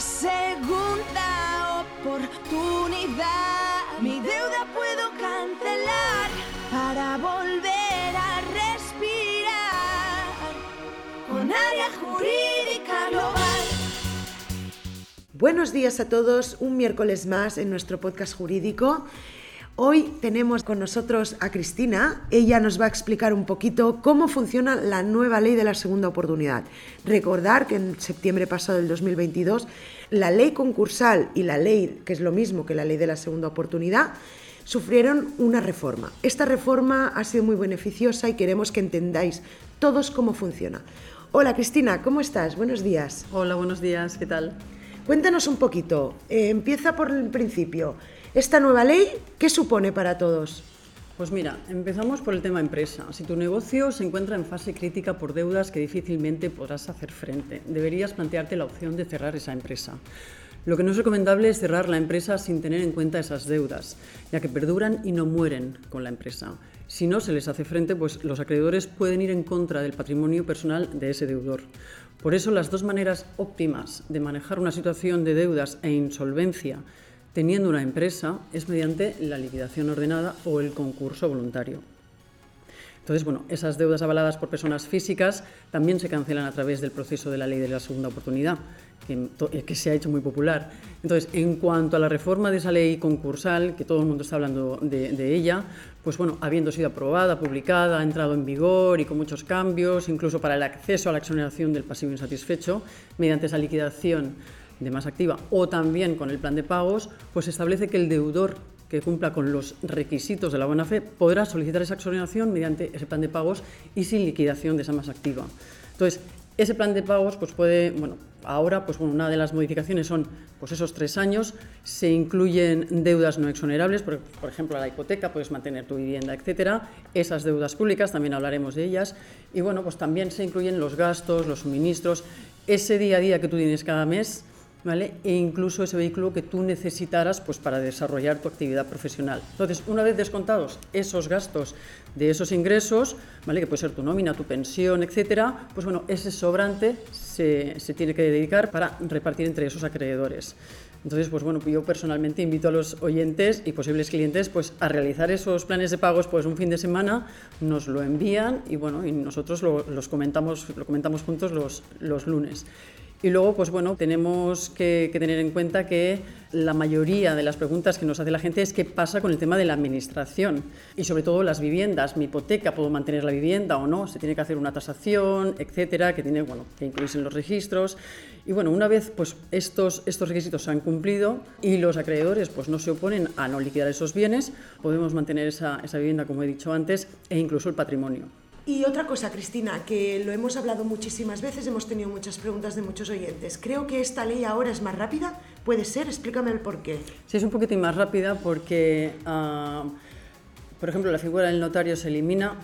segunda oportunidad. Mi deuda puedo cancelar para volver a respirar con área jurídica global. Buenos días a todos, un miércoles más en nuestro podcast jurídico. Hoy tenemos con nosotros a Cristina. Ella nos va a explicar un poquito cómo funciona la nueva ley de la segunda oportunidad. Recordar que en septiembre pasado del 2022 la ley concursal y la ley, que es lo mismo que la ley de la segunda oportunidad, sufrieron una reforma. Esta reforma ha sido muy beneficiosa y queremos que entendáis todos cómo funciona. Hola Cristina, ¿cómo estás? Buenos días. Hola, buenos días, ¿qué tal? Cuéntanos un poquito. Eh, empieza por el principio. Esta nueva ley, ¿qué supone para todos? Pues mira, empezamos por el tema empresa. Si tu negocio se encuentra en fase crítica por deudas que difícilmente podrás hacer frente, deberías plantearte la opción de cerrar esa empresa. Lo que no es recomendable es cerrar la empresa sin tener en cuenta esas deudas, ya que perduran y no mueren con la empresa. Si no se les hace frente, pues los acreedores pueden ir en contra del patrimonio personal de ese deudor. Por eso las dos maneras óptimas de manejar una situación de deudas e insolvencia teniendo una empresa es mediante la liquidación ordenada o el concurso voluntario. Entonces, bueno, esas deudas avaladas por personas físicas también se cancelan a través del proceso de la ley de la segunda oportunidad, que, eh, se ha hecho muy popular. Entonces, en cuanto a la reforma de esa ley concursal, que todo el mundo está hablando de, de ella, pues bueno, habiendo sido aprobada, publicada, ha entrado en vigor y con muchos cambios, incluso para el acceso a la exoneración del pasivo insatisfecho, mediante esa liquidación de más activa o también con el plan de pagos, pues establece que el deudor que cumpla con los requisitos de la buena fe podrá solicitar esa exoneración mediante ese plan de pagos y sin liquidación de esa más activa. Entonces, ese plan de pagos pues puede, bueno, ahora pues bueno, una de las modificaciones son pues esos tres años, se incluyen deudas no exonerables, por, por ejemplo la hipoteca, puedes mantener tu vivienda, etcétera, esas deudas públicas, también hablaremos de ellas, y bueno, pues también se incluyen los gastos, los suministros, ese día a día que tú tienes cada mes, e incluso ese vehículo que tú necesitaras pues, para desarrollar tu actividad profesional. Entonces, una vez descontados esos gastos de esos ingresos, ¿vale? que puede ser tu nómina, tu pensión, etcétera, pues bueno, ese sobrante se, se tiene que dedicar para repartir entre esos acreedores. Entonces, pues bueno, yo personalmente invito a los oyentes y posibles clientes pues a realizar esos planes de pagos pues un fin de semana, nos lo envían y bueno, y nosotros lo, los comentamos, lo comentamos juntos los, los lunes. Y luego, pues bueno, tenemos que, tener en cuenta que la mayoría de las preguntas que nos hace la gente es qué pasa con el tema de la administración y sobre todo las viviendas, mi hipoteca, puedo mantener la vivienda o no, se tiene que hacer una tasación, etcétera, que tiene, bueno, que incluirse en los registros. Y bueno, una vez pues estos, estos requisitos se han cumplido y los acreedores pues no se oponen a no liquidar esos bienes, podemos mantener esa, esa vivienda, como he dicho antes, e incluso el patrimonio. Y otra cosa, Cristina, que lo hemos hablado muchísimas veces, hemos tenido muchas preguntas de muchos oyentes. Creo que esta ley ahora es más rápida. ¿Puede ser? Explícame el por qué. Sí, es un poquitín más rápida porque, ah, por ejemplo, la figura del notario se elimina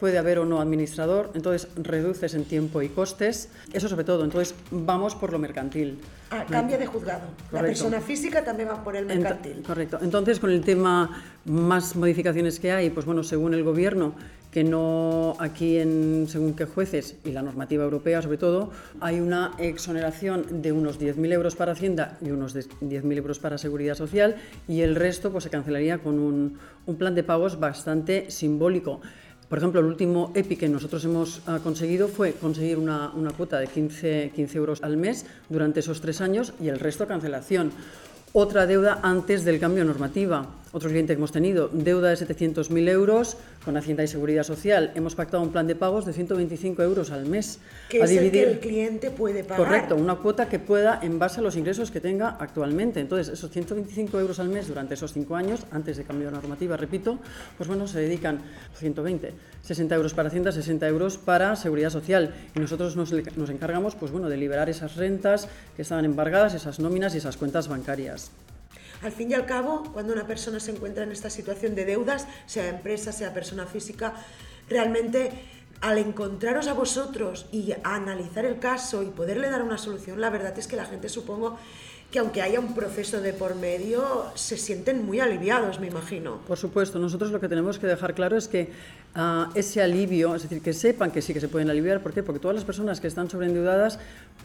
puede haber o no administrador, entonces reduces en tiempo y costes, eso sobre todo, entonces vamos por lo mercantil. Ah, cambia de juzgado. La persona física también va por el mercantil. correcto. Entonces, con el tema más modificaciones que hay, pues bueno, según el gobierno, que no aquí en según qué jueces y la normativa europea sobre todo, hay una exoneración de unos 10.000 euros para Hacienda y unos 10.000 euros para Seguridad Social y el resto pues se cancelaría con un, un plan de pagos bastante simbólico. Por ejemplo, el último EPI que nosotros hemos ah, conseguido fue conseguir una, una cuota de 15, 15 euros al mes durante esos tres años y el resto cancelación. Otra deuda antes del cambio de normativa. Otro cliente que hemos tenido, deuda de 700.000 euros con Hacienda y Seguridad Social. Hemos pactado un plan de pagos de 125 euros al mes. Que es el que el cliente puede pagar. Correcto, una cuota que pueda en base a los ingresos que tenga actualmente. Entonces, esos 125 euros al mes durante esos cinco años, antes de cambio de normativa, repito, pues bueno, se dedican 120, 60 euros para Hacienda, 60 euros para Seguridad Social. Y nosotros nos, nos encargamos, pues bueno, de liberar esas rentas que estaban embargadas, esas nóminas y esas cuentas bancarias. Al fin y al cabo, cuando una persona se encuentra en esta situación de deudas, sea empresa, sea persona física, realmente al encontraros a vosotros y analizar el caso y poderle dar una solución, la verdad es que la gente supongo que aunque haya un proceso de por medio, se sienten muy aliviados, me imagino. Por supuesto, nosotros lo que tenemos que dejar claro es que ah, ese alivio, es decir, que sepan que sí que se pueden aliviar, ¿por qué? Porque todas las personas que están sobreendeudadas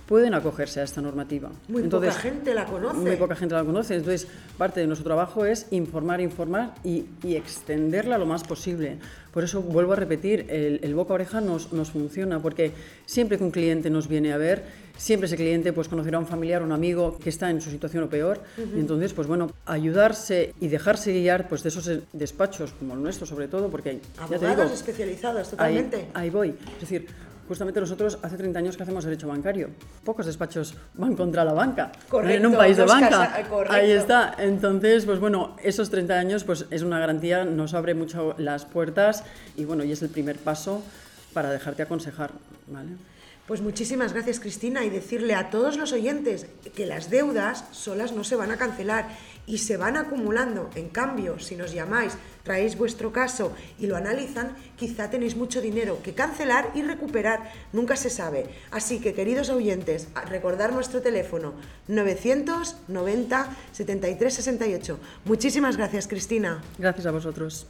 pueden acogerse a esta normativa. Muy poca gente la conoce. Muy poca gente la conoce. Entonces, parte de nuestro trabajo es informar, informar y, extenderla lo más posible. Por eso vuelvo a repetir, el, el boca a oreja nos, nos funciona, porque siempre que un cliente nos viene a ver, siempre ese cliente pues conocerá a un familiar o un amigo que está en su situación o peor. y entonces, pues bueno, ayudarse y dejarse guiar pues de esos despachos como el nuestro sobre todo, porque hay abogados especializados totalmente. Ahí, voy. Es decir, justamente nosotros hace 30 años que hacemos derecho bancario. Pocos despachos van contra la banca. Correcto, en un país de banca. Eh, correcto. Ahí está. Entonces, pues bueno, esos 30 años pues es una garantía, nos abre mucho las puertas y bueno, y es el primer paso para dejarte aconsejar, ¿vale? Pues muchísimas gracias Cristina y decirle a todos los oyentes que las deudas solas no se van a cancelar y se van acumulando. En cambio, si nos llamáis, traéis vuestro caso y lo analizan, quizá tenéis mucho dinero que cancelar y recuperar, nunca se sabe. Así que queridos oyentes, recordar nuestro teléfono 990 73 68. Muchísimas gracias Cristina. Gracias a vosotros.